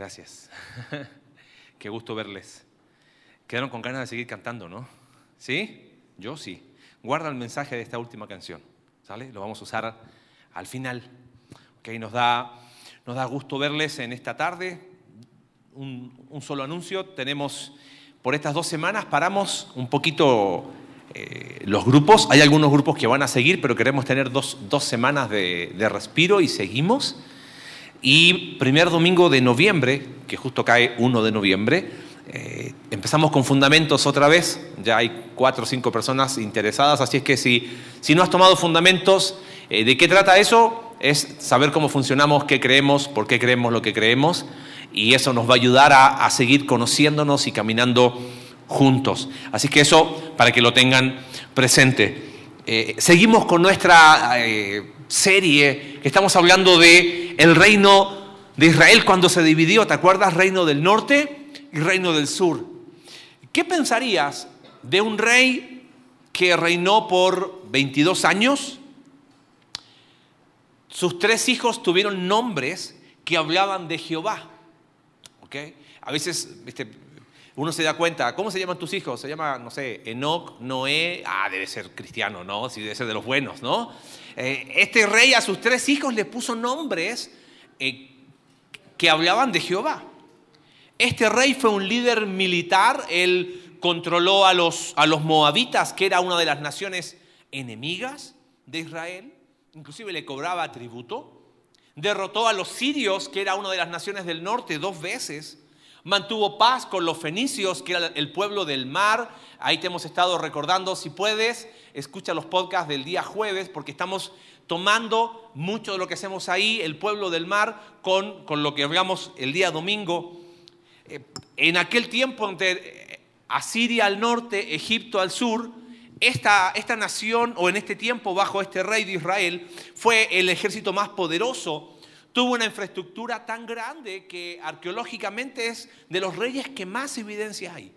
Gracias. Qué gusto verles. Quedaron con ganas de seguir cantando, ¿no? ¿Sí? Yo sí. Guarda el mensaje de esta última canción, ¿sale? Lo vamos a usar al final. Ok, nos da, nos da gusto verles en esta tarde. Un, solo anuncio. Tenemos, por estas dos semanas, paramos un poquito eh, los grupos. Hay algunos grupos que van a seguir, pero queremos tener dos, semanas de, de respiro y seguimos. Y primer domingo de noviembre, que justo cae 1 de noviembre, eh, empezamos con fundamentos otra vez. Ya hay cuatro o cinco personas interesadas, así es que si, si no has tomado fundamentos, eh, ¿de qué trata eso? Es saber cómo funcionamos, qué creemos, por qué creemos lo que creemos, y eso nos va a ayudar a, a seguir conociéndonos y caminando juntos. Así que eso para que lo tengan presente. Eh, seguimos con nuestra serie que estamos hablando de el reino de Israel cuando se dividió, ¿te acuerdas? Reino del norte y reino del sur. ¿Qué pensarías de un rey que reinó por 22 años? Sus tres hijos tuvieron nombres que hablaban de Jehová. ¿Okay? A veces, ¿viste? Uno se da cuenta, ¿cómo se llaman tus hijos? Se llama, no sé, Enoch, Noé, ah, debe ser cristiano, ¿no? Sí, debe ser de los buenos, ¿no? Eh, este rey a sus tres hijos le puso nombres eh, que hablaban de Jehová. Este rey fue un líder militar, él controló a los, a los moabitas, que era una de las naciones enemigas de Israel, inclusive le cobraba tributo, derrotó a los sirios, que era una de las naciones del norte, dos veces, mantuvo paz con los fenicios, que era el pueblo del mar, ahí te hemos estado recordando, si puedes, escucha los podcasts del día jueves porque estamos tomando mucho de lo que hacemos ahí, el pueblo del mar, con, con lo que hablamos el día domingo. Eh, en aquel tiempo entre eh, Asiria al norte, Egipto al sur, esta, esta nación, o en este tiempo bajo este rey de Israel, fue el ejército más poderoso tuvo una infraestructura tan grande que arqueológicamente es de los reyes que más evidencia hay.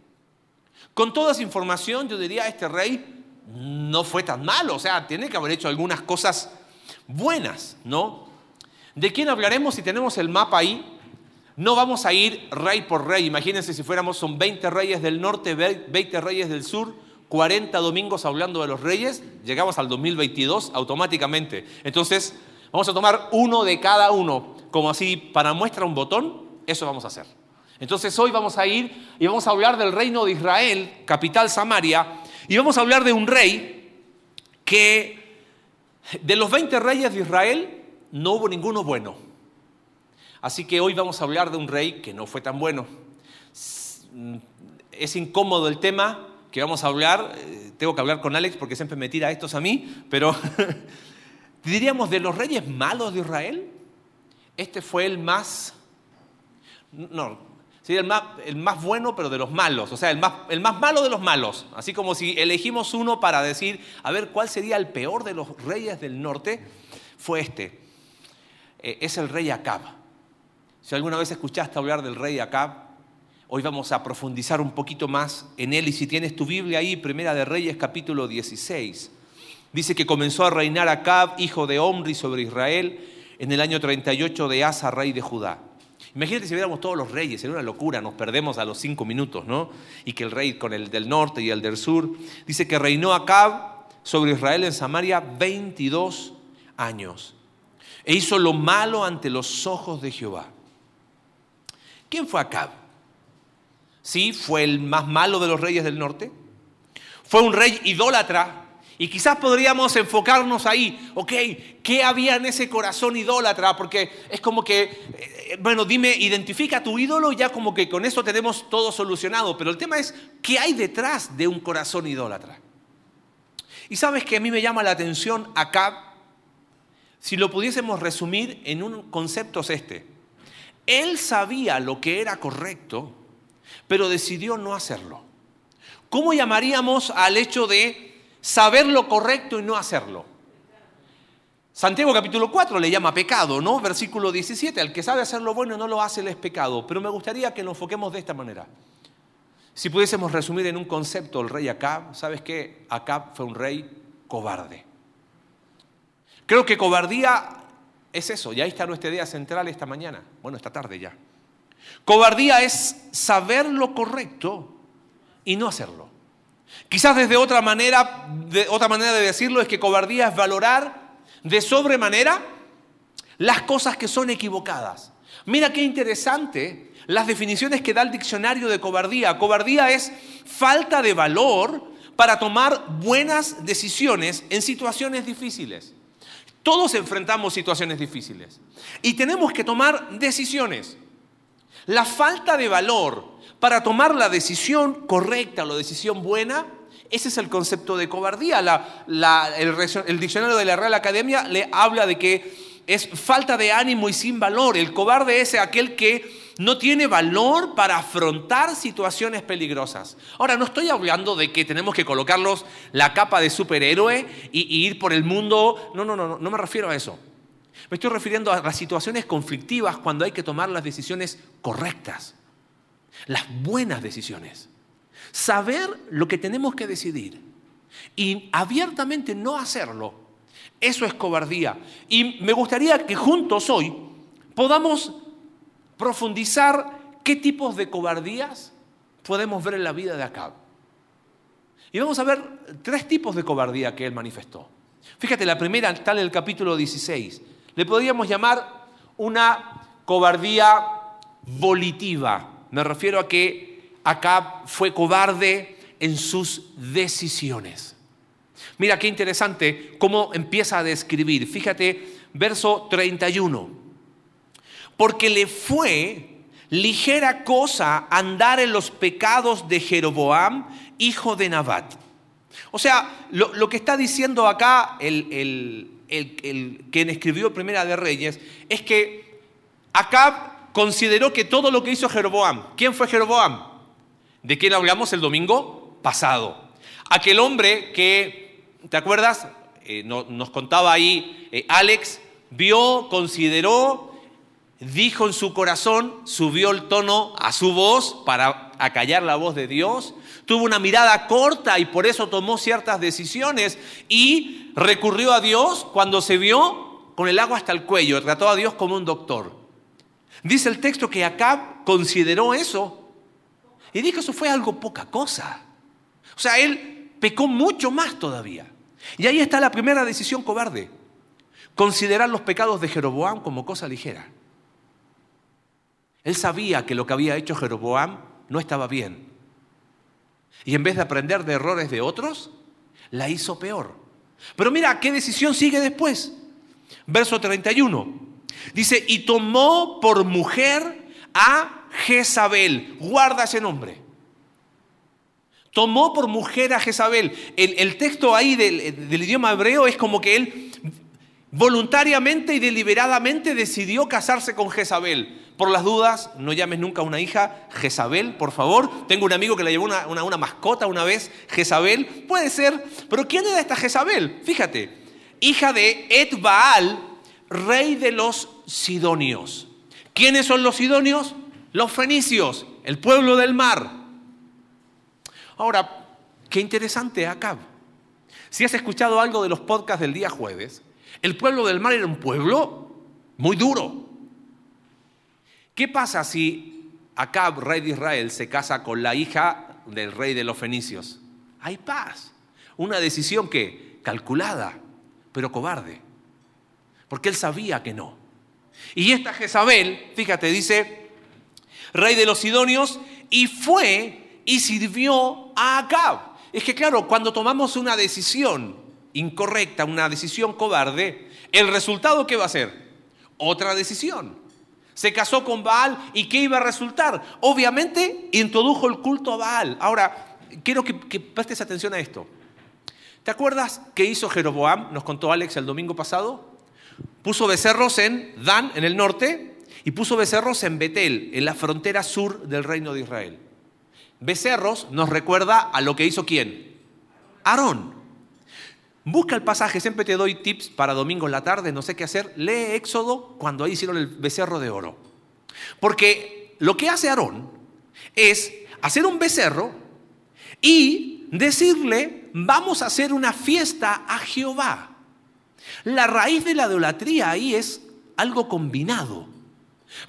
Con toda esa información, yo diría, este rey no fue tan malo, o sea, tiene que haber hecho algunas cosas buenas, ¿no? ¿De quién hablaremos si tenemos el mapa ahí? No vamos a ir rey por rey, imagínense si fuéramos, son 20 reyes del norte, 20 reyes del sur, 40 domingos hablando de los reyes, llegamos al 2022 automáticamente. Entonces, vamos a tomar uno de cada uno, como así para muestra un botón, eso vamos a hacer. Entonces hoy vamos a ir y vamos a hablar del reino de Israel, capital Samaria, y vamos a hablar de un rey que de los 20 reyes de Israel no hubo ninguno bueno. Así que hoy vamos a hablar de un rey que no fue tan bueno. Es incómodo el tema que vamos a hablar, eh, tengo que hablar con Alex porque siempre me tira estos a mí, pero diríamos de los reyes malos de Israel, este fue el más, no, sería el más, el más bueno, pero de los malos, o sea, el más, el más malo de los malos. Así como si elegimos uno para decir, a ver, ¿cuál sería el peor de los reyes del norte? Fue este. Eh, es el rey Acab. Si alguna vez escuchaste hablar del rey Acab, hoy vamos a profundizar un poquito más en él. Y si tienes tu Biblia ahí, Primera de Reyes, capítulo 16. Dice que comenzó a reinar Acab, hijo de Omri, sobre Israel en el año 38 de Asa, rey de Judá. Imagínate si viéramos todos los reyes, sería una locura, nos perdemos a los cinco minutos, ¿no? Y que el rey con el del norte y el del sur, dice que reinó Acab sobre Israel en Samaria 22 años. E hizo lo malo ante los ojos de Jehová. ¿Quién fue Acab? Sí, fue el más malo de los reyes del norte. Fue un rey idólatra y quizás podríamos enfocarnos ahí, ok, ¿qué había en ese corazón idólatra? Porque es como que, eh, bueno, dime, identifica tu ídolo ya como que con eso tenemos todo solucionado. Pero el tema es, ¿qué hay detrás de un corazón idólatra? Y sabes que a mí me llama la atención acá, si lo pudiésemos resumir en un concepto es este. Él sabía lo que era correcto, pero decidió no hacerlo. ¿Cómo llamaríamos al hecho de saber lo correcto y no hacerlo. Santiago capítulo 4 le llama pecado, ¿no? Versículo 17, al que sabe hacer lo bueno no lo hace, le es pecado. Pero me gustaría que nos enfoquemos de esta manera. Si pudiésemos resumir en un concepto el rey Acab, ¿sabes qué? Acab fue un rey cobarde. Creo que cobardía es eso, y ahí está nuestra idea central esta mañana, bueno, esta tarde ya. Cobardía es saber lo correcto y no hacerlo. Quizás desde otra manera, de, otra manera de decirlo es que cobardía es valorar de sobremanera las cosas que son equivocadas. Mira qué interesante las definiciones que da el diccionario de cobardía. Cobardía es falta de valor para tomar buenas decisiones en situaciones difíciles. Todos enfrentamos situaciones difíciles y tenemos que tomar decisiones. La falta de valor para tomar la decisión correcta la decisión buena, ese es el concepto de cobardía. el, diccionario de la Real Academia le habla de que es falta de ánimo y sin valor. El cobarde es aquel que no tiene valor para afrontar situaciones peligrosas. Ahora, no estoy hablando de que tenemos que colocarlos la capa de superhéroe y, ir por el mundo. No, no, no, no me refiero a eso. Me estoy refiriendo a las situaciones conflictivas cuando hay que tomar las decisiones correctas, las buenas decisiones. Saber lo que tenemos que decidir y abiertamente no hacerlo, eso es cobardía. Y me gustaría que juntos hoy podamos profundizar qué tipos de cobardías podemos ver en la vida de Acab. Y vamos a ver tres tipos de cobardía que él manifestó. Fíjate, la primera está en el capítulo 16. Le podríamos llamar una cobardía volitiva. Me refiero a que Acab fue cobarde en sus decisiones. Mira qué interesante cómo empieza a describir. Fíjate, verso 31 porque le fue ligera cosa andar en los pecados de Jeroboam, hijo de Nabat. O sea, lo, que está diciendo acá el, el, quien escribió Primera de Reyes es que Acab consideró que todo lo que hizo Jeroboam, ¿quién fue Jeroboam? ¿De quién hablamos el domingo pasado? Aquel hombre que, ¿te acuerdas? Eh, nos contaba ahí eh, Alex, vio, consideró dijo en su corazón, subió el tono a su voz para acallar la voz de Dios, tuvo una mirada corta y por eso tomó ciertas decisiones y recurrió a Dios cuando se vio con el agua hasta el cuello, trató a Dios como un doctor. Dice el texto que Acab consideró eso y dijo eso fue algo poca cosa. O sea, él pecó mucho más todavía. Y ahí está la primera decisión cobarde, considerar los pecados de Jeroboam como cosa ligera. Él sabía que lo que había hecho Jeroboam no estaba bien. Y en vez de aprender de errores de otros, la hizo peor. Pero mira, ¿qué decisión sigue después? Verso 31. Dice, y tomó por mujer a Jezabel. Guarda ese nombre. Tomó por mujer a Jezabel. El, texto ahí del, idioma hebreo es como que él voluntariamente y deliberadamente decidió casarse con Jezabel. Por las dudas, no llames nunca a una hija Jezabel, por favor. Tengo un amigo que le llevó una, una, mascota una vez, Jezabel. Puede ser, pero ¿quién era esta Jezabel? Fíjate, hija de Etbaal, rey de los Sidonios. ¿Quiénes son los Sidonios? Los fenicios, el pueblo del mar. Ahora, qué interesante acá. Si has escuchado algo de los podcasts del día jueves, el pueblo del mar era un pueblo muy duro. ¿Qué pasa si Acab, rey de Israel, se casa con la hija del rey de los fenicios? Hay paz. Una decisión que calculada, pero cobarde. Porque él sabía que no. Y esta Jezabel, fíjate, dice, rey de los sidonios, y fue y sirvió a Acab. Es que claro, cuando tomamos una decisión incorrecta, una decisión cobarde, el resultado ¿qué va a ser? Otra decisión. Se casó con Baal y ¿qué iba a resultar? Obviamente introdujo el culto a Baal. Ahora, quiero que, que prestes atención a esto. ¿Te acuerdas qué hizo Jeroboam? Nos contó Alex el domingo pasado. Puso becerros en Dan, en el norte, y puso becerros en Betel, en la frontera sur del reino de Israel. Becerros nos recuerda a lo que hizo quién? Aarón. Busca el pasaje, siempre te doy tips para domingo en la tarde, no sé qué hacer. Lee Éxodo cuando ahí hicieron el becerro de oro. Porque lo que hace Aarón es hacer un becerro y decirle, vamos a hacer una fiesta a Jehová. La raíz de la idolatría ahí es algo combinado.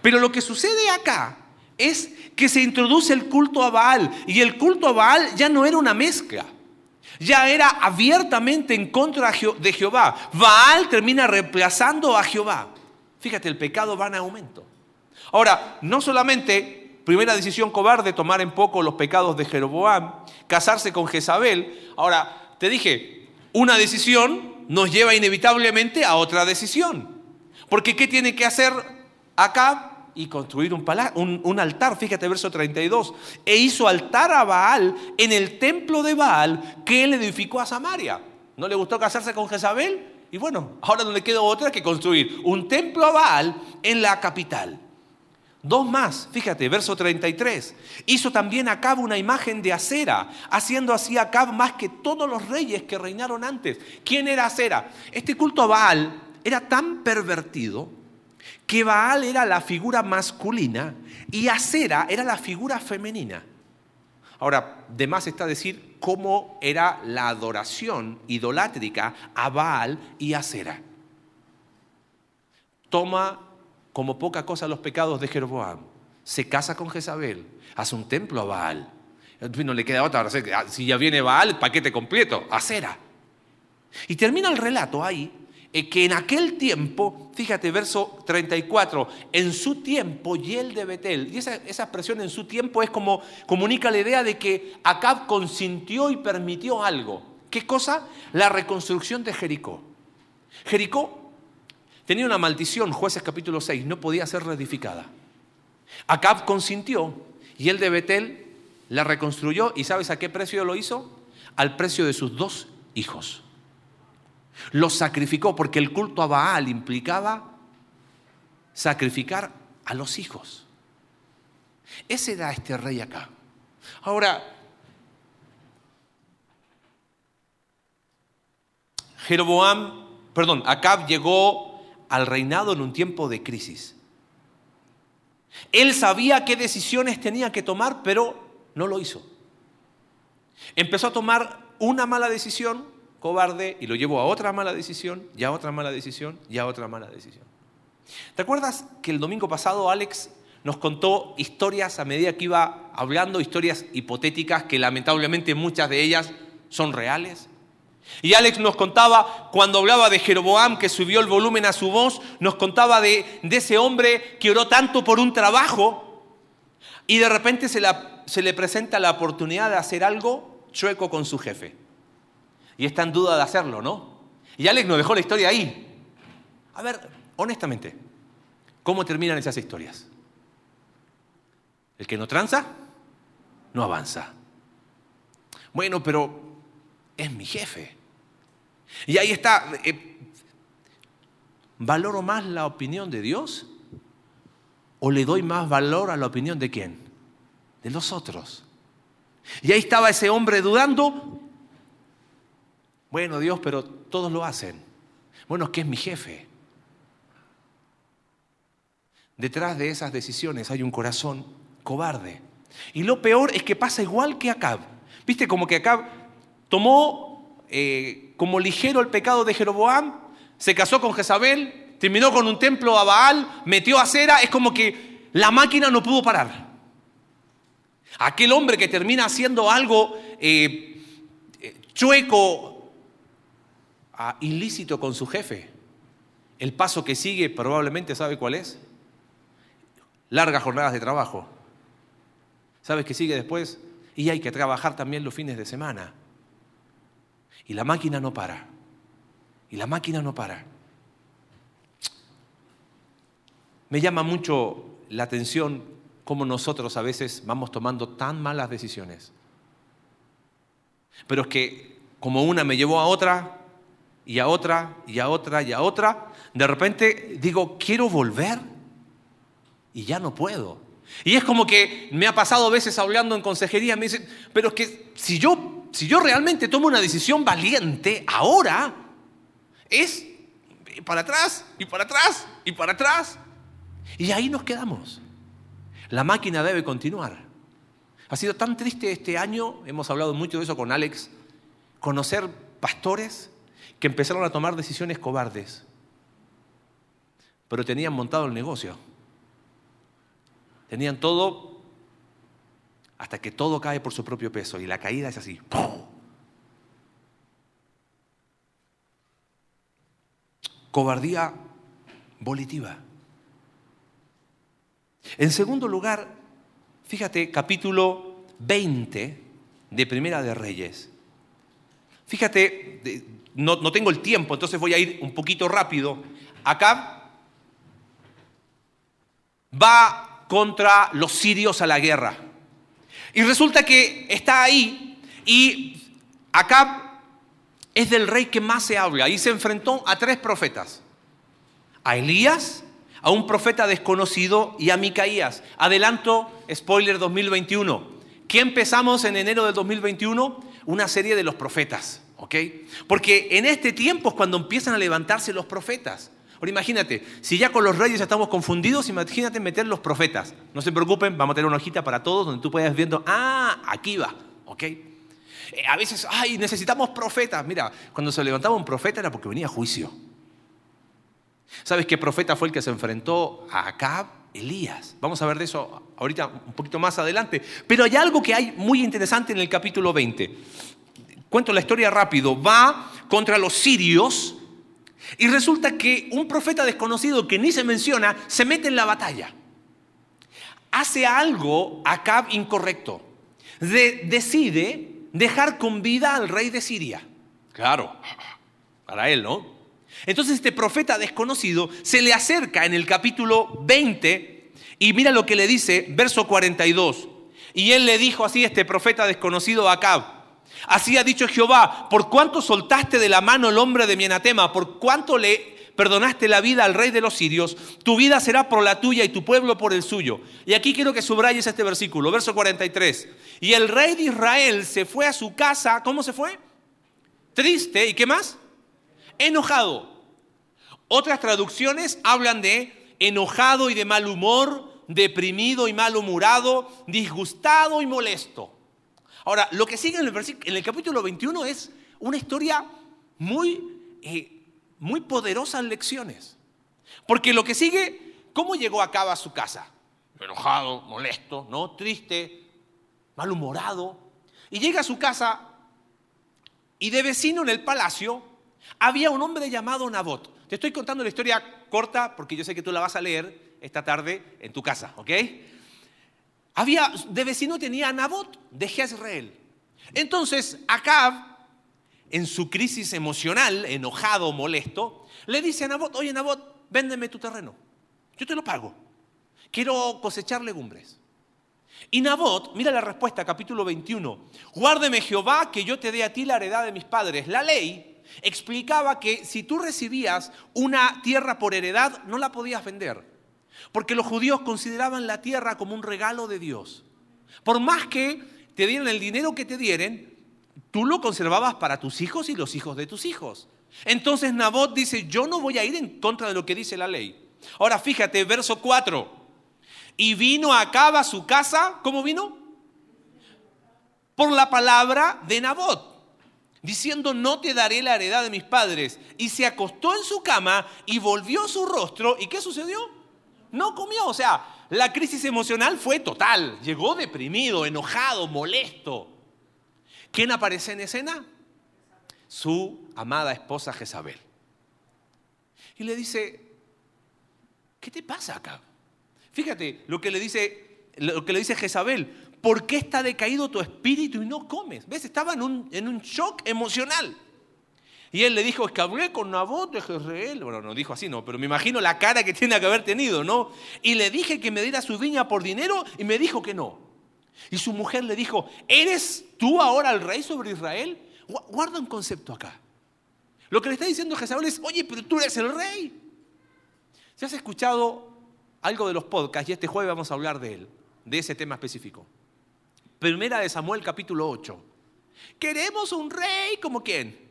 Pero lo que sucede acá es que se introduce el culto a Baal. Y el culto a Baal ya no era una mezcla. Ya era abiertamente en contra de Jehová. Baal termina reemplazando a Jehová. Fíjate, el pecado va en aumento. Ahora, no solamente primera decisión cobarde tomar en poco los pecados de Jeroboam, casarse con Jezabel. Ahora, te dije, una decisión nos lleva inevitablemente a otra decisión. Porque ¿qué tiene que hacer acá? Y construir un, un, un, altar, fíjate verso 32. E hizo altar a Baal en el templo de Baal que él edificó a Samaria. ¿No le gustó casarse con Jezabel? Y bueno, ahora no le queda otra que construir un templo a Baal en la capital. Dos más, fíjate, verso 33. Hizo también Acab una imagen de acera, haciendo así Acab más que todos los reyes que reinaron antes. ¿Quién era acera? Este culto a Baal era tan pervertido que Baal era la figura masculina y acera era la figura femenina. Ahora, de más está decir cómo era la adoración idolátrica a Baal y acera. Toma como poca cosa los pecados de Jeroboam. Se casa con Jezabel, hace un templo a Baal. No le queda otra, si ya viene Baal, paquete completo, acera. Y termina el relato ahí, eh, que en aquel tiempo, fíjate, verso 34, en su tiempo, y el de Betel, y esa expresión en su tiempo es como, comunica la idea de que Acab consintió y permitió algo. ¿Qué cosa? La reconstrucción de Jericó. Jericó Tenía una maldición, jueces capítulo 6, no podía ser reedificada. Acab consintió y el de Betel la reconstruyó y ¿sabes a qué precio lo hizo? Al precio de sus dos hijos. Los sacrificó porque el culto a Baal implicaba sacrificar a los hijos. Ese era este rey acá. Ahora, Jeroboam, perdón, Acab llegó al reinado en un tiempo de crisis. Él sabía qué decisiones tenía que tomar, pero no lo hizo. Empezó a tomar una mala decisión, cobarde, y lo llevó a otra mala decisión, ya otra mala decisión, ya otra mala decisión. ¿Te acuerdas que el domingo pasado Alex nos contó historias a medida que iba hablando, historias hipotéticas que lamentablemente muchas de ellas son reales? Y Alex nos contaba, cuando hablaba de Jeroboam, que subió el volumen a su voz, nos contaba de, ese hombre que oró tanto por un trabajo y de repente se, se le presenta la oportunidad de hacer algo chueco con su jefe. Y está en duda de hacerlo, ¿no? Y Alex nos dejó la historia ahí. A ver, honestamente, ¿cómo terminan esas historias? El que no tranza, no avanza. Bueno, pero es mi jefe. Y ahí está, eh, ¿valoro más la opinión de Dios? ¿O le doy más valor a la opinión de quién? De los otros. Y ahí estaba ese hombre dudando. Bueno, Dios, pero todos lo hacen. Bueno, es que es mi jefe. Detrás de esas decisiones hay un corazón cobarde. Y lo peor es que pasa igual que Acab. ¿Viste como que Acab tomó eh, como ligero el pecado de Jeroboam, se casó con Jezabel, terminó con un templo a Baal, metió a cera, es como que la máquina no pudo parar. Aquel hombre que termina haciendo algo eh, eh, chueco, ah, ilícito con su jefe, el paso que sigue probablemente sabe cuál es. Largas jornadas de trabajo. ¿Sabes qué sigue después? Y hay que trabajar también los fines de semana. Y la máquina no para. Y la máquina no para. Me llama mucho la atención cómo nosotros a veces vamos tomando tan malas decisiones. Pero es que como una me llevó a otra, y a otra, y a otra, y a otra, de repente digo, quiero volver, y ya no puedo. Y es como que me ha pasado veces hablando en consejería, me dicen, pero es que si yo si yo realmente tomo una decisión valiente, ahora es para atrás y para atrás y para atrás. Y ahí nos quedamos. La máquina debe continuar. Ha sido tan triste este año, hemos hablado mucho de eso con Alex, conocer pastores que empezaron a tomar decisiones cobardes, pero tenían montado el negocio. Tenían todo hasta que todo cae por su propio peso y la caída es así. Cobardía volitiva. En segundo lugar, fíjate, capítulo 20 de Primera de Reyes. Fíjate, no, no, tengo el tiempo, entonces voy a ir un poquito rápido. Acá va contra los sirios a la guerra. Y resulta que está ahí y Acab es del rey que más se habla y se enfrentó a tres profetas. A Elías, a un profeta desconocido y a Micaías. Adelanto, spoiler 2021. ¿Qué empezamos en enero del 2021? Una serie de los profetas, ¿ok? Porque en este tiempo es cuando empiezan a levantarse los profetas. Ahora imagínate, si ya con los reyes estamos confundidos, imagínate meter los profetas. No se preocupen, vamos a tener una hojita para todos donde tú puedas viendo, ah, aquí va, ¿ok? Eh, a veces, ay, necesitamos profetas. Mira, cuando se levantaba un profeta era porque venía juicio. ¿Sabes qué profeta fue el que se enfrentó a Acab? Elías. Vamos a ver de eso ahorita un poquito más adelante. Pero hay algo que hay muy interesante en el capítulo 20. Cuento la historia rápido. Va contra los sirios y resulta que un profeta desconocido que ni se menciona se mete en la batalla. Hace algo Acab incorrecto. decide dejar con vida al rey de Siria. Claro, para él, ¿no? Entonces este profeta desconocido se le acerca en el capítulo 20 y mira lo que le dice, verso 42. Y él le dijo así, este profeta desconocido a Acab, así ha dicho Jehová, por cuánto soltaste de la mano el hombre de mi anatema, por cuánto le perdonaste la vida al rey de los sirios, tu vida será por la tuya y tu pueblo por el suyo. Y aquí quiero que subrayes este versículo, verso 43. Y el rey de Israel se fue a su casa, ¿cómo se fue? Triste, ¿y qué más? Enojado. Otras traducciones hablan de enojado y de mal humor, deprimido y malhumorado, disgustado y molesto. Ahora, lo que sigue en el, capítulo 21 es una historia muy, eh, muy poderosa en lecciones. Porque lo que sigue, ¿cómo llegó a cabo a su casa? Enojado, molesto, ¿no? Triste, malhumorado. Y llega a su casa y de vecino en el palacio había un hombre llamado Nabot. Te estoy contando la historia corta porque yo sé que tú la vas a leer esta tarde en tu casa, ¿ok? Había, de vecino tenía a Nabot de Jezreel. Entonces, Acab, en su crisis emocional, enojado, molesto, le dice a Nabot, oye Nabot, véndeme tu terreno, yo te lo pago, quiero cosechar legumbres. Y Nabot, mira la respuesta, capítulo 21, guárdeme Jehová que yo te dé a ti la heredad de mis padres. La ley explicaba que si tú recibías una tierra por heredad, no la podías vender. Porque los judíos consideraban la tierra como un regalo de Dios. Por más que te dieran el dinero que te dieren, tú lo conservabas para tus hijos y los hijos de tus hijos. Entonces Nabot dice, yo no voy a ir en contra de lo que dice la ley. Ahora fíjate, verso 4. Y vino Acab a su casa, ¿cómo vino? Por la palabra de Nabot diciendo, no te daré la heredad de mis padres. Y se acostó en su cama y volvió su rostro. ¿Y qué sucedió? No comió. O sea, la crisis emocional fue total. Llegó deprimido, enojado, molesto. ¿Quién aparece en escena? Su amada esposa Jezabel. Y le dice, ¿qué te pasa acá? Fíjate lo que le dice, lo que le dice Jezabel. ¿por qué está decaído tu espíritu y no comes? ¿Ves? Estaba en un, en un shock emocional. Y él le dijo, es que hablé con Nabot de Jezreel. Bueno, no dijo así, no, pero me imagino la cara que tiene que haber tenido, ¿no? Y le dije que me diera su viña por dinero y me dijo que no. Y su mujer le dijo, ¿eres tú ahora el rey sobre Israel? Guarda un concepto acá. Lo que le está diciendo Jezabel es, oye, pero tú eres el rey. Si has escuchado algo de los podcasts, y este jueves vamos a hablar de él, de ese tema específico. Primera de Samuel capítulo 8. Queremos un rey como quién?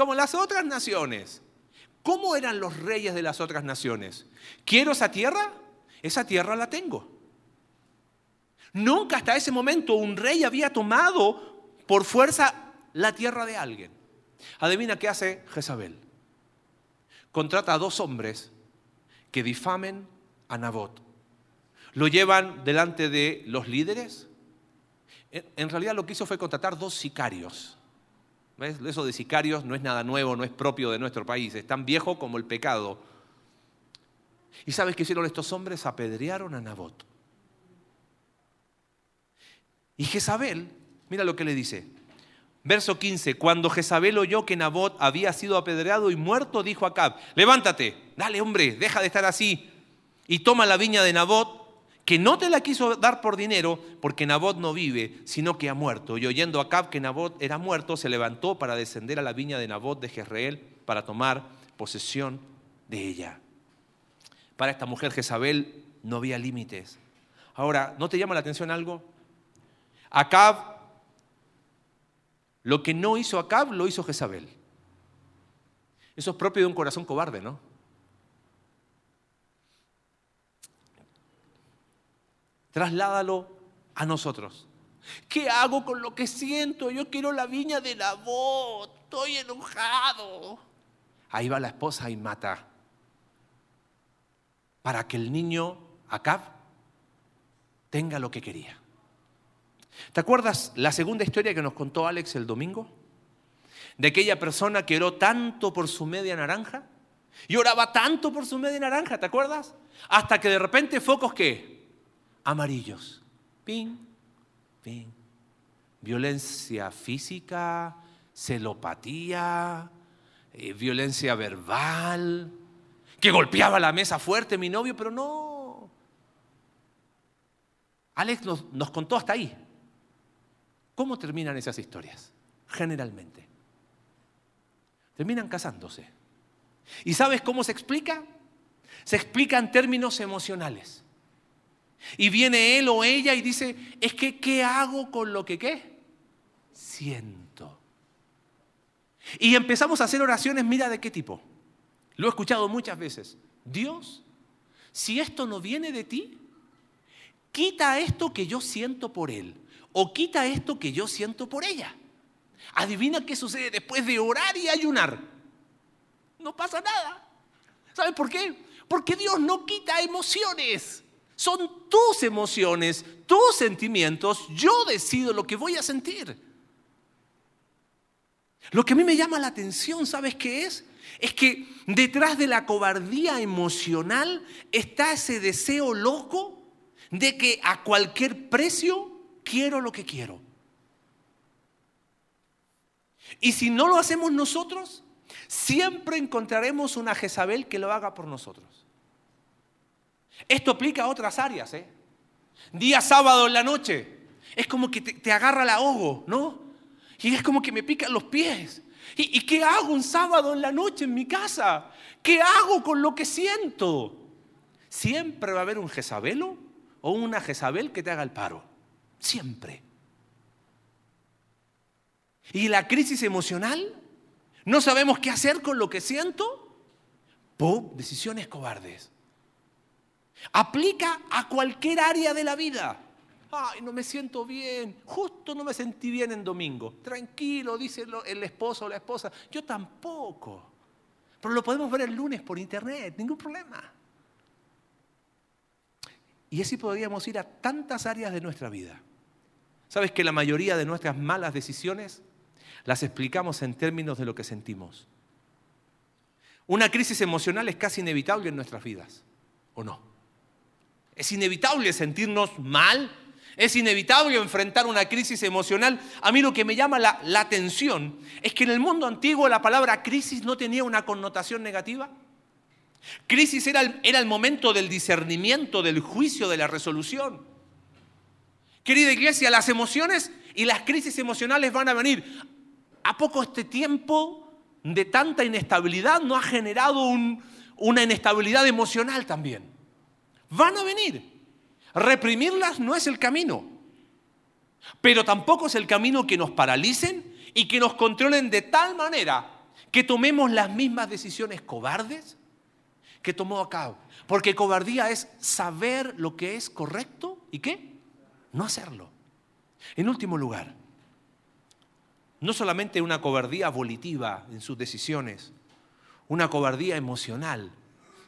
Como las otras naciones. ¿Cómo eran los reyes de las otras naciones? ¿Quiero esa tierra? Esa tierra la tengo. Nunca hasta ese momento un rey había tomado por fuerza la tierra de alguien. Adivina qué hace Jezabel. Contrata a dos hombres que difamen a Nabot. lo llevan delante de los líderes. En realidad lo que hizo fue contratar dos sicarios. ¿Ves? Eso de sicarios no es nada nuevo, no es propio de nuestro país, es tan viejo como el pecado. ¿Y sabes qué hicieron estos hombres? Apedrearon a Nabot. Y Jezabel, mira lo que le dice. Verso 15, cuando Jezabel oyó que Nabot había sido apedreado y muerto, dijo a Acab, levántate, dale hombre, deja de estar así, y toma la viña de Nabot que no te la quiso dar por dinero, porque Nabot no vive, sino que ha muerto. Y oyendo a Acab que Nabot era muerto, se levantó para descender a la viña de Nabot de Jezreel para tomar posesión de ella. Para esta mujer Jezabel no había límites. Ahora, ¿no te llama la atención algo? Acab, lo que no hizo Acab, lo hizo Jezabel. Eso es propio de un corazón cobarde, ¿no? Trasládalo a nosotros. ¿Qué hago con lo que siento? Yo quiero la viña de la voz. Estoy enojado. Ahí va la esposa y mata. Para que el niño, Acab, tenga lo que quería. ¿Te acuerdas la segunda historia que nos contó Alex el domingo? De aquella persona que oró tanto por su media naranja. Y oraba tanto por su media naranja, ¿te acuerdas? Hasta que de repente focos que amarillos. Ping, ping. Violencia física, celopatía, eh, violencia verbal, que golpeaba la mesa fuerte mi novio, pero no. Alex nos, nos contó hasta ahí. ¿Cómo terminan esas historias? Generalmente. Terminan casándose. ¿Y sabes cómo se explica? Se explica en términos emocionales. Y viene él o ella y dice, es que, ¿qué hago con lo que qué? Siento. Y empezamos a hacer oraciones, mira de qué tipo. Lo he escuchado muchas veces. Dios, si esto no viene de ti, quita esto que yo siento por él o quita esto que yo siento por ella. Adivina qué sucede después de orar y ayunar. No pasa nada. ¿Sabes por qué? Porque Dios no quita emociones. Son tus emociones, tus sentimientos. Yo decido lo que voy a sentir. Lo que a mí me llama la atención, ¿sabes qué es? Es que detrás de la cobardía emocional está ese deseo loco de que a cualquier precio quiero lo que quiero. Y si no lo hacemos nosotros, siempre encontraremos una Jezabel que lo haga por nosotros. Esto aplica a otras áreas. ¿eh? Día sábado en la noche. Es como que te, agarra el ahogo, ¿no? Y es como que me pican los pies. ¿Y, ¿Y qué hago un sábado en la noche en mi casa? ¿Qué hago con lo que siento? Siempre va a haber un Jezabelo o una Jezabel que te haga el paro. Siempre. Y la crisis emocional, no sabemos qué hacer con lo que siento. ¡Pum! Decisiones cobardes. Aplica a cualquier área de la vida. Ay, no me siento bien. Justo no me sentí bien en domingo. Tranquilo, dice el esposo o la esposa. Yo tampoco. Pero lo podemos ver el lunes por internet, ningún problema. Y así podríamos ir a tantas áreas de nuestra vida. ¿Sabes que la mayoría de nuestras malas decisiones las explicamos en términos de lo que sentimos? Una crisis emocional es casi inevitable en nuestras vidas, ¿o no? Es inevitable sentirnos mal, es inevitable enfrentar una crisis emocional. A mí lo que me llama la, atención es que en el mundo antiguo la palabra crisis no tenía una connotación negativa. Crisis era el, era el momento del discernimiento, del juicio, de la resolución. Querida iglesia, las emociones y las crisis emocionales van a venir. ¿A poco este tiempo de tanta inestabilidad no ha generado una inestabilidad emocional también? Van a venir. Reprimirlas no es el camino, pero tampoco es el camino que nos paralicen y que nos controlen de tal manera que tomemos las mismas decisiones cobardes que tomó acá. Porque cobardía es saber lo que es correcto y qué? No hacerlo. En último lugar, no solamente una cobardía volitiva en sus decisiones, una cobardía emocional,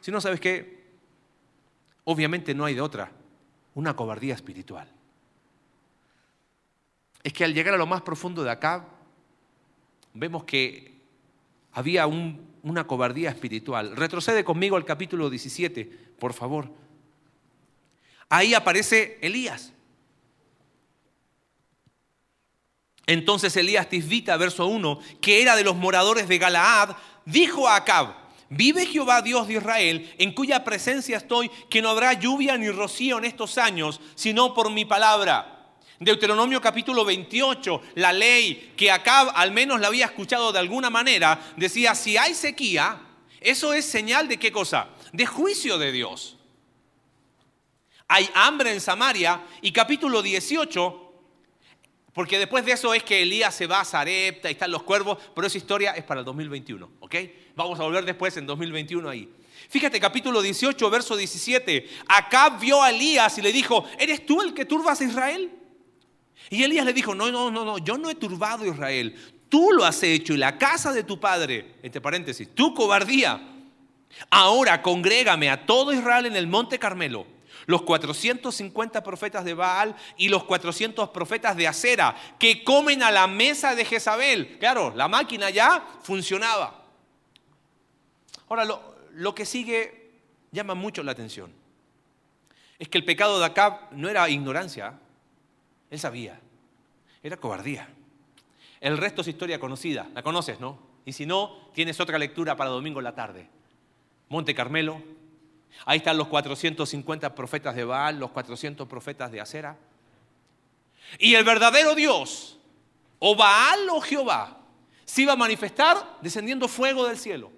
sino, ¿sabes qué? Obviamente no hay de otra. una cobardía espiritual. Es que al llegar a lo más profundo de acá, vemos que había una cobardía espiritual. Retrocede conmigo al capítulo 17, por favor. Ahí aparece Elías. Entonces Elías Tisbita, verso 1, que era de los moradores de Galaad, dijo a Acab, vive Jehová Dios de Israel, en cuya presencia estoy, que no habrá lluvia ni rocío en estos años, sino por mi palabra. Deuteronomio capítulo 28, la ley que Acab al menos la había escuchado de alguna manera, decía, si hay sequía, eso es señal de qué cosa? De juicio de Dios. Hay hambre en Samaria y capítulo 18 porque después de eso es que Elías se va a Zarepta y están los cuervos, pero esa historia es para el 2021, ¿ok? Vamos a volver después en 2021 ahí. Fíjate, capítulo 18, verso 17. Acá vio a Elías y le dijo, ¿eres tú el que turbas a Israel? Y Elías le dijo, no, no, no, no, yo no he turbado a Israel. Tú lo has hecho y la casa de tu padre, entre paréntesis, tu cobardía. Ahora congrégame a todo Israel en el monte Carmelo los 450 profetas de Baal y los 400 profetas de Acera, que comen a la mesa de Jezabel. Claro, la máquina ya funcionaba. Ahora, lo, que sigue llama mucho la atención. Es que el pecado de Acab no era ignorancia, él sabía, era cobardía. El resto es historia conocida, la conoces, ¿no? Y si no, tienes otra lectura para domingo en la tarde. Monte Carmelo, Ahí están los 450 profetas de Baal, los 400 profetas de Acera. Y el verdadero Dios, o Baal o Jehová, se iba a manifestar descendiendo fuego del cielo.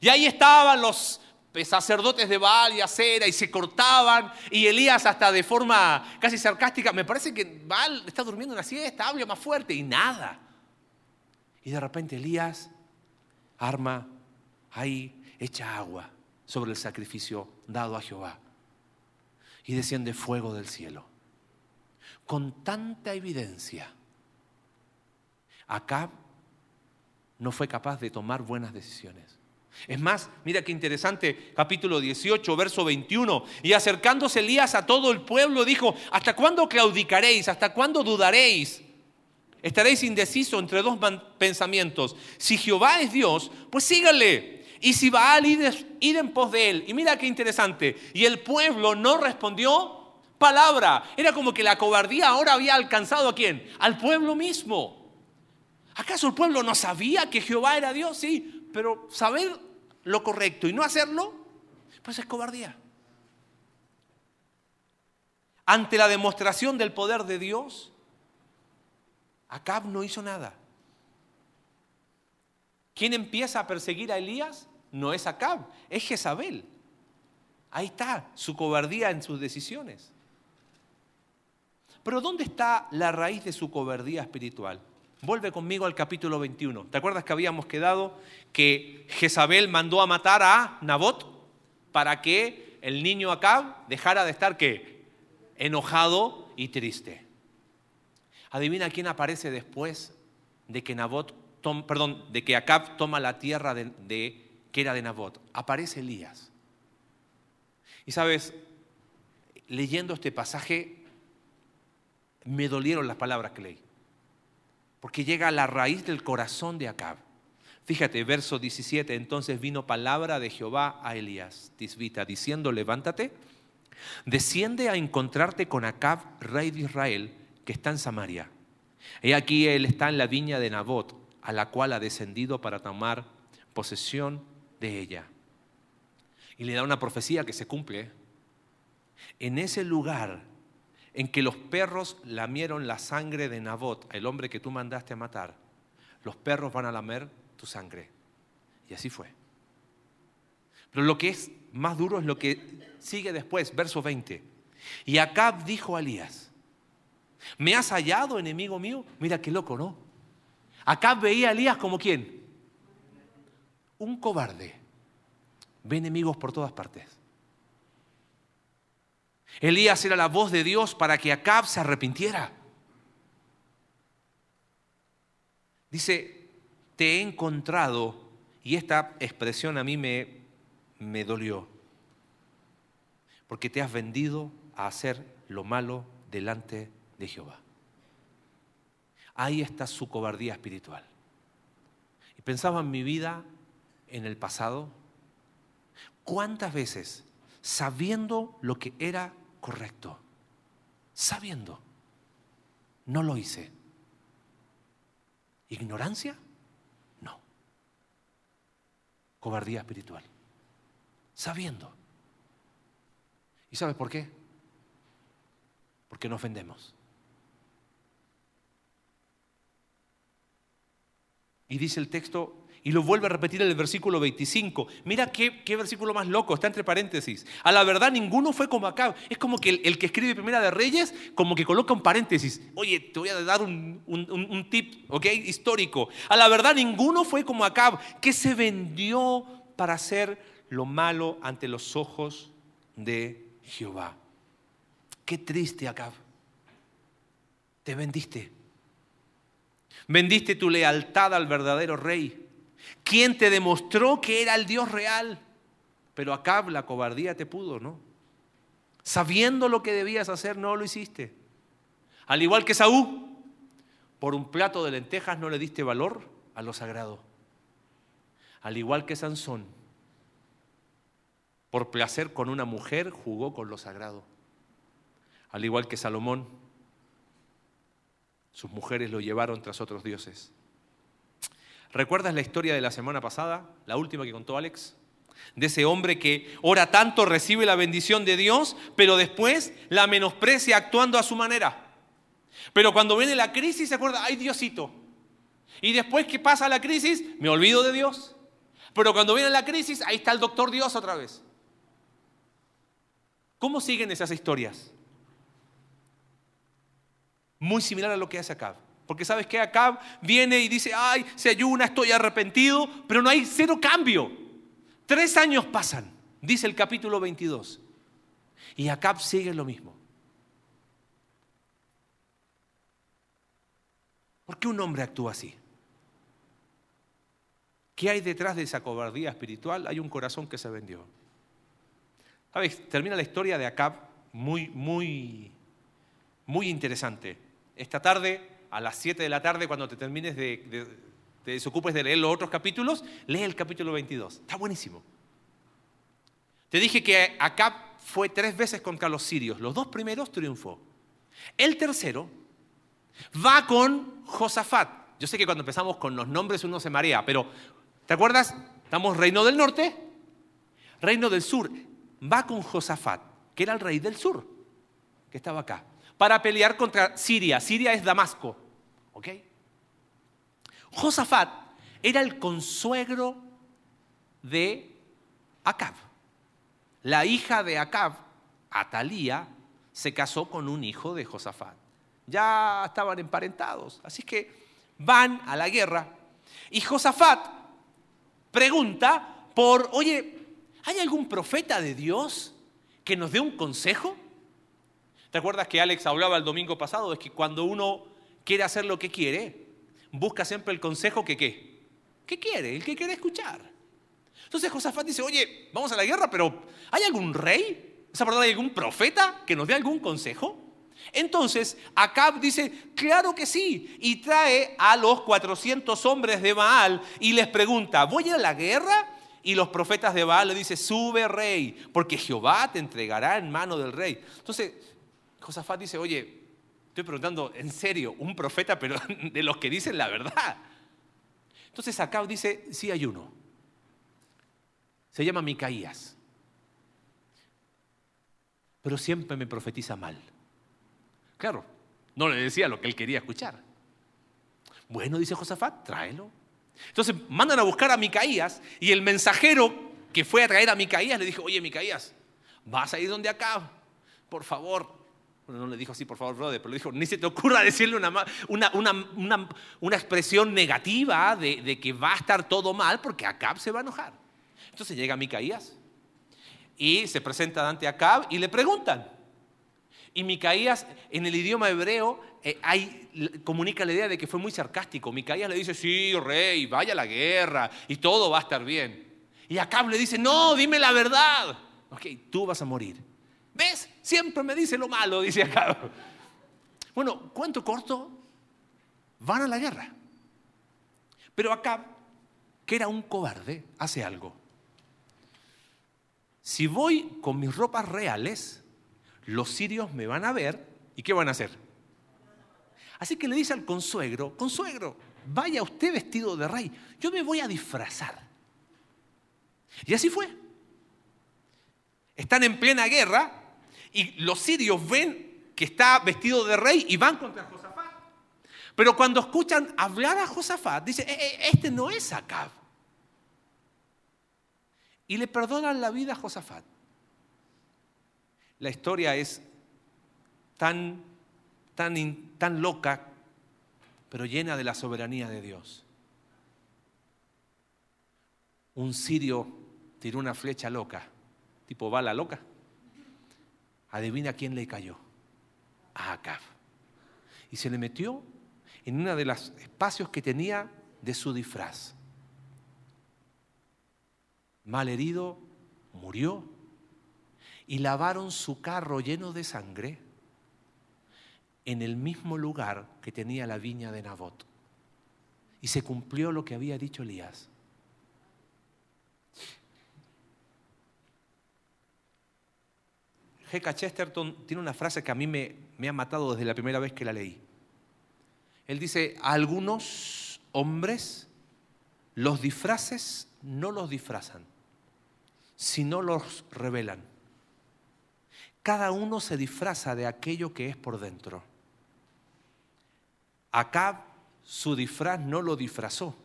Y ahí estaban los sacerdotes de Baal y Acera y se cortaban y Elías hasta de forma casi sarcástica, me parece que Baal está durmiendo una siesta, habla más fuerte y nada. Y de repente Elías arma ahí, echa agua sobre el sacrificio dado a Jehová. Y desciende fuego del cielo. Con tanta evidencia, Acab no fue capaz de tomar buenas decisiones. Es más, mira qué interesante, capítulo 18, verso 21. Y acercándose Elías a todo el pueblo, dijo, ¿hasta cuándo claudicaréis? ¿Hasta cuándo dudaréis? Estaréis indecisos entre dos pensamientos. Si Jehová es Dios, pues sígale. Y si Baal, ir en pos de él. Y mira qué interesante. Y el pueblo no respondió palabra. Era como que la cobardía ahora había alcanzado a quién? Al pueblo mismo. ¿Acaso el pueblo no sabía que Jehová era Dios? Sí, pero saber lo correcto y no hacerlo, pues es cobardía. Ante la demostración del poder de Dios, Acab no hizo nada. ¿Quién empieza a perseguir a Elías? no es Acab, es Jezabel. Ahí está su cobardía en sus decisiones. Pero ¿dónde está la raíz de su cobardía espiritual? Vuelve conmigo al capítulo 21. ¿Te acuerdas que habíamos quedado que Jezabel mandó a matar a Nabot para que el niño Acab dejara de estar qué? Enojado y triste. Adivina quién aparece después de que Nabot, perdón, de que Acab toma la tierra de, que era de Nabot. Aparece Elías. Y sabes, leyendo este pasaje, me dolieron las palabras que leí. Porque llega a la raíz del corazón de Acab. Fíjate, verso 17, entonces vino palabra de Jehová a Elías, tisbita, diciendo, levántate, desciende a encontrarte con Acab, rey de Israel, que está en Samaria. He aquí él está en la viña de Nabot, a la cual ha descendido para tomar posesión de ella. Y le da una profecía que se cumple. En ese lugar en que los perros lamieron la sangre de Nabot, el hombre que tú mandaste a matar, los perros van a lamer tu sangre. Y así fue. Pero lo que es más duro es lo que sigue después, verso 20. Y Acab dijo a Elías, ¿me has hallado, enemigo mío? Mira qué loco, ¿no? Acab veía a Elías como quién? un cobarde ve enemigos por todas partes. Elías era la voz de Dios para que Acab se arrepintiera. Dice, te he encontrado, y esta expresión a mí me, me dolió, porque te has vendido a hacer lo malo delante de Jehová. Ahí está su cobardía espiritual. Y pensaba en mi vida en el pasado, ¿cuántas veces, sabiendo lo que era correcto, sabiendo, no lo hice? ¿Ignorancia? No. Cobardía espiritual. Sabiendo. ¿Y sabes por qué? Porque no ofendemos. Y dice el texto, y lo vuelve a repetir en el versículo 25. Mira qué, qué, versículo más loco, está entre paréntesis. A la verdad ninguno fue como acá. Es como que el, que escribe Primera de Reyes, como que coloca un paréntesis. Oye, te voy a dar un, un, tip, ¿ok? Histórico. A la verdad ninguno fue como Acab, que se vendió para hacer lo malo ante los ojos de Jehová. Qué triste Acab. Te vendiste. Vendiste tu lealtad al verdadero rey ¿Quién te demostró que era el Dios real? Pero acá la cobardía te pudo, ¿no? Sabiendo lo que debías hacer, no lo hiciste. Al igual que Saúl, por un plato de lentejas no le diste valor a lo sagrado. Al igual que Sansón, por placer con una mujer jugó con lo sagrado. Al igual que Salomón, sus mujeres lo llevaron tras otros dioses. ¿Recuerdas la historia de la semana pasada, la última que contó Alex? De ese hombre que ora tanto, recibe la bendición de Dios, pero después la menosprecia actuando a su manera. Pero cuando viene la crisis se acuerda, ay Diosito. Y después que pasa la crisis, me olvido de Dios. Pero cuando viene la crisis, ahí está el doctor Dios otra vez. ¿Cómo siguen esas historias? Muy similar a lo que hace acá. Porque sabes que Acab viene y dice, ay, se ayuna, estoy arrepentido, pero no hay cero cambio. Tres años pasan, dice el capítulo 22. Y Acab sigue lo mismo. ¿Por qué un hombre actúa así? ¿Qué hay detrás de esa cobardía espiritual? Hay un corazón que se vendió. ¿Sabes? Termina la historia de Acab muy, muy, muy interesante. Esta tarde a las 7 de la tarde, cuando te termines de, te desocupes de leer los otros capítulos, lee el capítulo 22. Está buenísimo. Te dije que acá fue tres veces contra los sirios. Los dos primeros triunfó. El tercero va con Josafat. Yo sé que cuando empezamos con los nombres uno se marea, pero ¿te acuerdas? Estamos reino del norte, reino del sur. Va con Josafat, que era el rey del sur, que estaba acá, para pelear contra Siria. Siria es Damasco. ¿Ok? Josafat era el consuegro de Acab. La hija de Acab, Atalía, se casó con un hijo de Josafat. Ya estaban emparentados, así que van a la guerra. Y Josafat pregunta por, oye, ¿hay algún profeta de Dios que nos dé un consejo? ¿Te acuerdas que Alex hablaba el domingo pasado? Es que cuando uno quiere hacer lo que quiere, busca siempre el consejo que qué. ¿Qué quiere? El que quiere escuchar. Entonces Josafat dice, oye, vamos a la guerra, pero ¿hay algún rey? ¿Esa perdón, hay algún profeta que nos dé algún consejo? Entonces Acab dice, claro que sí, y trae a los 400 hombres de Baal y les pregunta, ¿voy a la guerra? Y los profetas de Baal le dicen, sube rey, porque Jehová te entregará en mano del rey. Entonces Josafat dice, oye, Estoy preguntando en serio, un profeta, pero de los que dicen la verdad. Entonces acá dice, sí hay uno. Se llama Micaías. Pero siempre me profetiza mal. Claro, no le decía lo que él quería escuchar. Bueno, dice Josafat, tráelo. Entonces mandan a buscar a Micaías y el mensajero que fue a traer a Micaías le dijo, oye Micaías, vas a ir donde acá, por favor, no le dijo así, por favor, brother, pero le dijo, ni se te ocurra decirle una, una, una, expresión negativa de, de, que va a estar todo mal porque Acab se va a enojar. Entonces llega Micaías y se presenta ante Acab y le preguntan. Y Micaías, en el idioma hebreo, eh, comunica la idea de que fue muy sarcástico. Micaías le dice, sí, rey, vaya a la guerra y todo va a estar bien. Y Acab le dice, no, dime la verdad. Ok, tú vas a morir. ¿Ves? Siempre me dice lo malo, dice acá. Bueno, ¿cuánto corto? Van a la guerra. Pero acá, que era un cobarde, hace algo. Si voy con mis ropas reales, los sirios me van a ver y ¿qué van a hacer? Así que le dice al consuegro, consuegro, vaya usted vestido de rey, yo me voy a disfrazar. Y así fue. Están en plena guerra y los sirios ven que está vestido de rey y van contra Josafat. Pero cuando escuchan hablar a Josafat, dice, eh, eh, este no es Acab. Y le perdonan la vida a Josafat. La historia es tan, tan, tan loca, pero llena de la soberanía de Dios. Un sirio tiró una flecha loca, tipo bala loca. Adivina quién le cayó. A Acab. Y se le metió en uno de los espacios que tenía de su disfraz. Mal herido, murió. Y lavaron su carro lleno de sangre en el mismo lugar que tenía la viña de Nabot. Y se cumplió lo que había dicho Elías. G.K. Chesterton tiene una frase que a mí me, ha matado desde la primera vez que la leí. Él dice, algunos hombres los disfraces no los disfrazan, sino los revelan. Cada uno se disfraza de aquello que es por dentro. Acá su disfraz no lo disfrazó,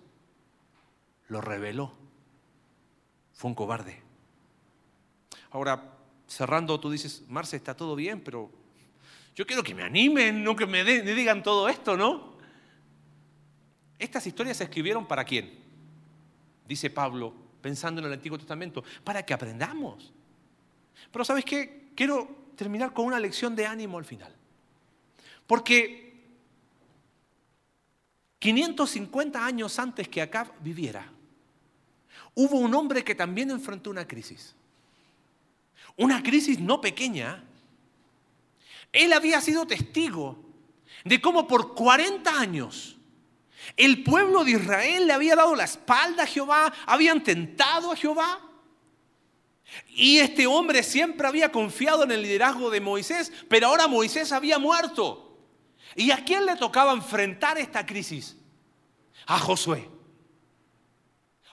lo reveló. Fue un cobarde. Ahora, cerrando, tú dices, Marce, está todo bien, pero yo quiero que me animen, no que me, me digan todo esto, ¿no? Estas historias se escribieron para quién? Dice Pablo, pensando en el Antiguo Testamento, para que aprendamos. Pero ¿sabes qué? Quiero terminar con una lección de ánimo al final. Porque 550 años antes que Acab viviera, hubo un hombre que también enfrentó una crisis una crisis no pequeña, él había sido testigo de cómo por 40 años el pueblo de Israel le había dado la espalda a Jehová, habían tentado a Jehová. Y este hombre siempre había confiado en el liderazgo de Moisés, pero ahora Moisés había muerto. ¿Y a quién le tocaba enfrentar esta crisis? A Josué.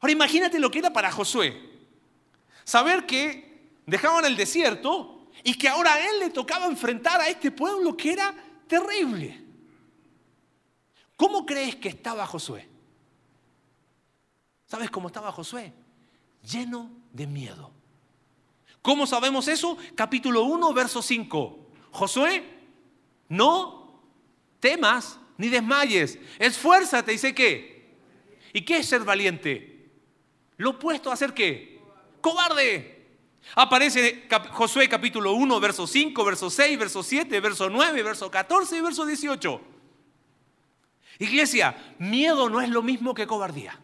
Ahora imagínate lo que era para Josué. Saber que dejaban el desierto y que ahora a él le tocaba enfrentar a este pueblo que era terrible. ¿Cómo crees que estaba Josué? ¿Sabes cómo estaba Josué? Lleno de miedo. ¿Cómo sabemos eso? Capítulo 1, verso 5. Josué, no temas ni desmayes. Esfuérzate y sé qué. ¿Y qué es ser valiente? Lo opuesto a hacer qué? Cobarde. Aparece Josué capítulo 1, verso 5, verso 6, verso 7, verso 9, verso 14 y verso 18. Iglesia, miedo no es lo mismo que cobardía.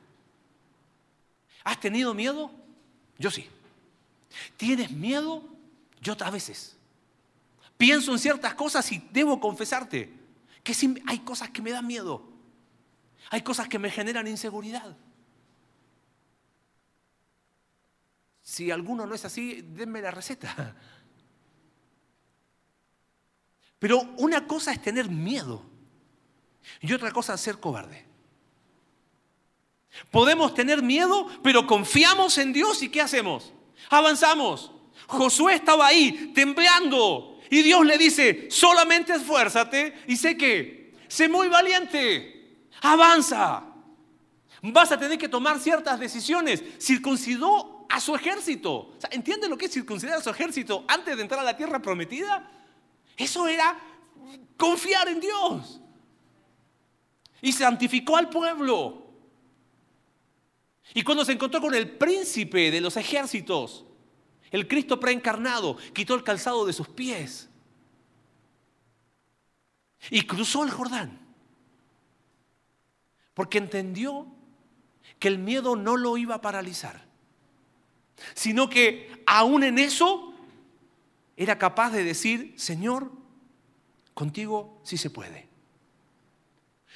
¿Has tenido miedo? Yo sí. ¿Tienes miedo? Yo a veces. Pienso en ciertas cosas y debo confesarte que sí, hay cosas que me dan miedo. Hay cosas que me generan inseguridad. Si alguno no es así, denme la receta. Pero una cosa es tener miedo y otra cosa es ser cobarde. Podemos tener miedo, pero confiamos en Dios y ¿qué hacemos? Avanzamos. Josué estaba ahí temblando y Dios le dice, solamente esfuérzate y sé que, sé muy valiente, avanza. Vas a tener que tomar ciertas decisiones. Circuncidó a su ejército. ¿Entienden lo que es circuncidar a su ejército antes de entrar a la tierra prometida? Eso era confiar en Dios. Y santificó al pueblo. Y cuando se encontró con el príncipe de los ejércitos, el Cristo preencarnado, quitó el calzado de sus pies y cruzó el Jordán. Porque entendió que el miedo no lo iba a paralizar sino que aún en eso era capaz de decir, Señor, contigo sí se puede.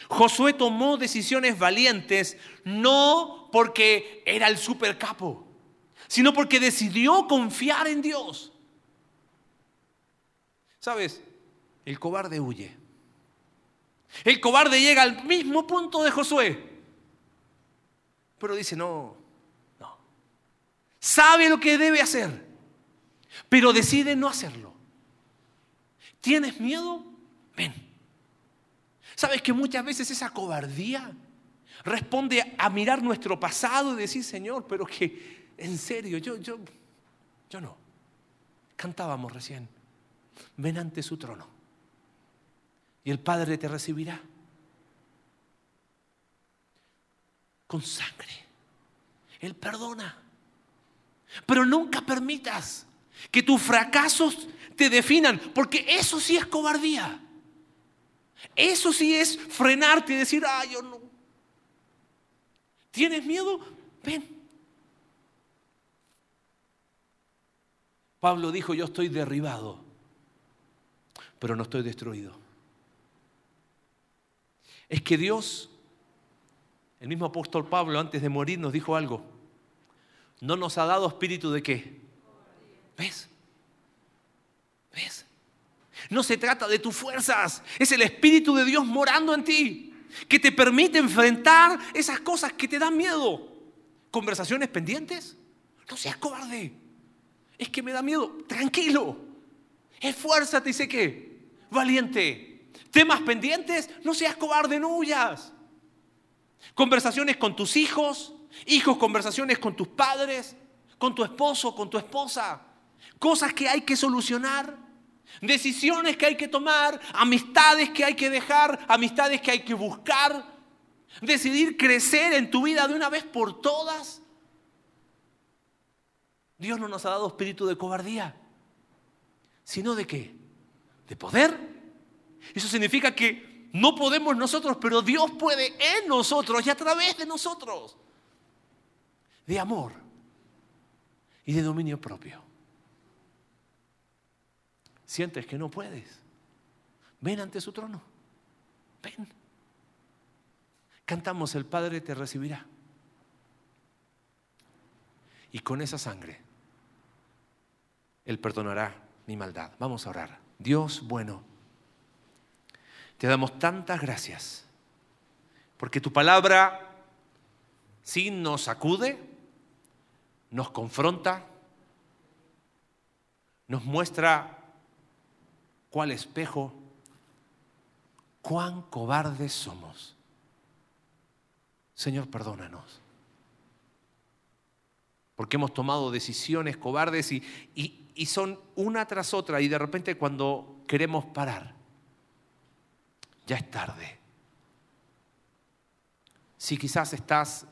Josué tomó decisiones valientes no porque era el supercapo, sino porque decidió confiar en Dios. ¿Sabes? El cobarde huye. El cobarde llega al mismo punto de Josué. Pero dice, no. Sabe lo que debe hacer, pero decide no hacerlo. ¿Tienes miedo? Ven. ¿Sabes que muchas veces esa cobardía responde a mirar nuestro pasado y decir, Señor, pero que en serio, yo, yo, yo no. Cantábamos recién. Ven ante su trono y el Padre te recibirá. Con sangre. Él perdona. Pero nunca permitas que tus fracasos te definan, porque eso sí es cobardía. Eso sí es frenarte y decir, ah, yo no. ¿Tienes miedo? Ven. Pablo dijo, yo estoy derribado, pero no estoy destruido es que Dios, el mismo apóstol Pablo antes de morir nos dijo algo, no nos ha dado espíritu de qué. ¿Ves? ¿Ves? No se trata de tus fuerzas, es el espíritu de Dios morando en ti, que te permite enfrentar esas cosas que te dan miedo. ¿Conversaciones pendientes? No seas cobarde. Es que me da miedo. Tranquilo. Esfuérzate y sé qué. Valiente temas pendientes, no seas cobarde, no huyas. Conversaciones con tus hijos, hijos, conversaciones con tus padres, con tu esposo, con tu esposa. Cosas que hay que solucionar, decisiones que hay que tomar, amistades que hay que dejar, amistades que hay que buscar. Decidir crecer en tu vida de una vez por todas. Dios no nos ha dado espíritu de cobardía, sino de qué? De poder eso significa que no podemos nosotros, pero Dios puede en nosotros y a través de nosotros. De amor y de dominio propio. Sientes que no puedes. Ven ante su trono. Ven. Cantamos, el Padre te recibirá. Y con esa sangre, Él perdonará mi maldad. Vamos a orar. Dios bueno. Te damos tantas gracias, porque tu palabra sí nos sacude, nos confronta, nos muestra cuál espejo, cuán cobardes somos. Señor, perdónanos. Porque hemos tomado decisiones cobardes y, y son una tras otra y de repente cuando queremos parar, ya es tarde. Si quizás estás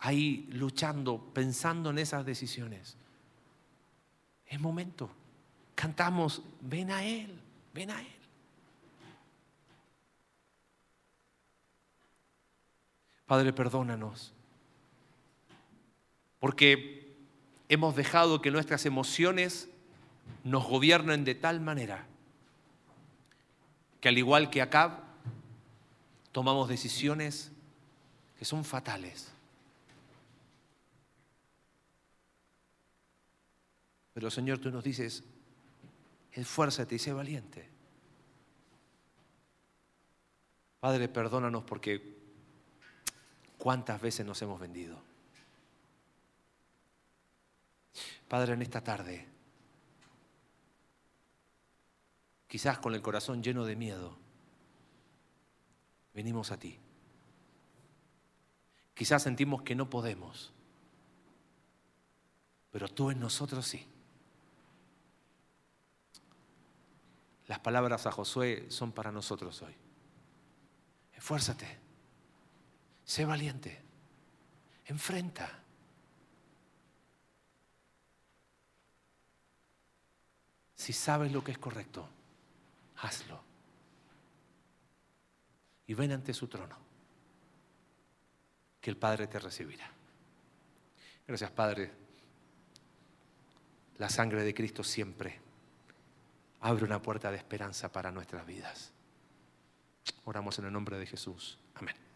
ahí luchando, pensando en esas decisiones, es momento. Cantamos, ven a Él, ven a Él. Padre, perdónanos, porque hemos dejado que nuestras emociones nos gobiernen de tal manera que al igual que Acab, tomamos decisiones que son fatales. Pero Señor, tú nos dices, esfuérzate y sé valiente. Padre, perdónanos porque cuántas veces nos hemos vendido. Padre, en esta tarde, quizás con el corazón lleno de miedo, venimos a ti. Quizás sentimos que no podemos, pero tú en nosotros sí. Las palabras a Josué son para nosotros hoy. Esfuérzate, sé valiente, enfrenta. Si sabes lo que es correcto, hazlo. Y ven ante su trono, que el Padre te recibirá. Gracias, Padre. La sangre de Cristo siempre abre una puerta de esperanza para nuestras vidas. Oramos en el nombre de Jesús. Amén.